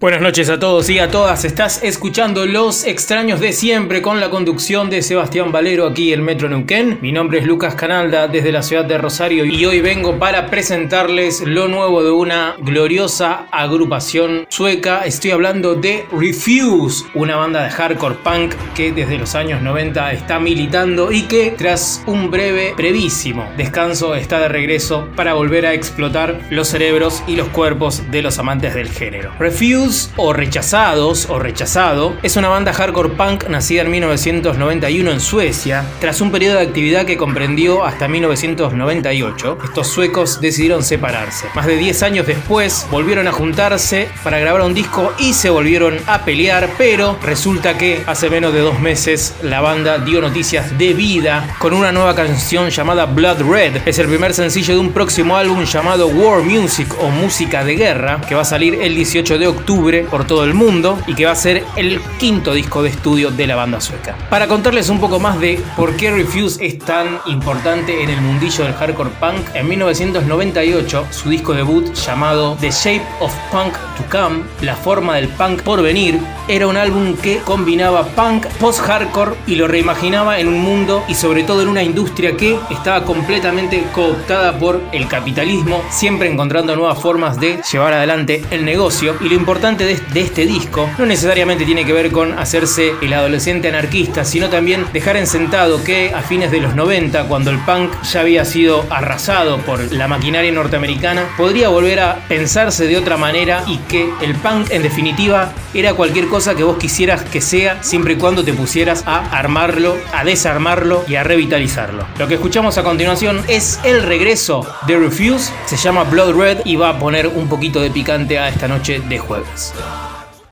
Buenas noches a todos y a todas. Estás escuchando Los Extraños de Siempre con la conducción de Sebastián Valero aquí en Metro Neuquén. Mi nombre es Lucas Canalda desde la ciudad de Rosario y hoy vengo para presentarles lo nuevo de una gloriosa agrupación sueca. Estoy hablando de Refuse, una banda de hardcore punk que desde los años 90 está militando y que tras un breve, brevísimo descanso está de regreso para volver a explotar los cerebros y los cuerpos de los amantes del género. Refuse o Rechazados o Rechazado es una banda hardcore punk nacida en 1991 en Suecia. Tras un periodo de actividad que comprendió hasta 1998, estos suecos decidieron separarse. Más de 10 años después volvieron a juntarse para grabar un disco y se volvieron a pelear, pero resulta que hace menos de dos meses la banda dio noticias de vida con una nueva canción llamada Blood Red. Es el primer sencillo de un próximo álbum llamado War Music o Música de Guerra que va a salir el 18 de octubre por todo el mundo y que va a ser el quinto disco de estudio de la banda sueca. Para contarles un poco más de por qué Refuse es tan importante en el mundillo del hardcore punk, en 1998 su disco debut llamado The Shape of Punk to Come, la forma del punk por venir, era un álbum que combinaba punk, post-hardcore y lo reimaginaba en un mundo y sobre todo en una industria que estaba completamente cooptada por el capitalismo, siempre encontrando nuevas formas de llevar adelante el negocio y lo importante de, este disco no necesariamente tiene que ver con hacerse el adolescente anarquista, sino también dejar en sentado que a fines de los 90, cuando el punk ya había sido arrasado por la maquinaria norteamericana, podría volver a pensarse de otra manera y que el punk en definitiva era cualquier cosa que vos quisieras que sea, siempre y cuando te pusieras a armarlo, a desarmarlo y a revitalizarlo. Lo que escuchamos a continuación es el regreso de Refuse, se llama Blood Red y va a poner un poquito de picante a esta noche de jueves. stop.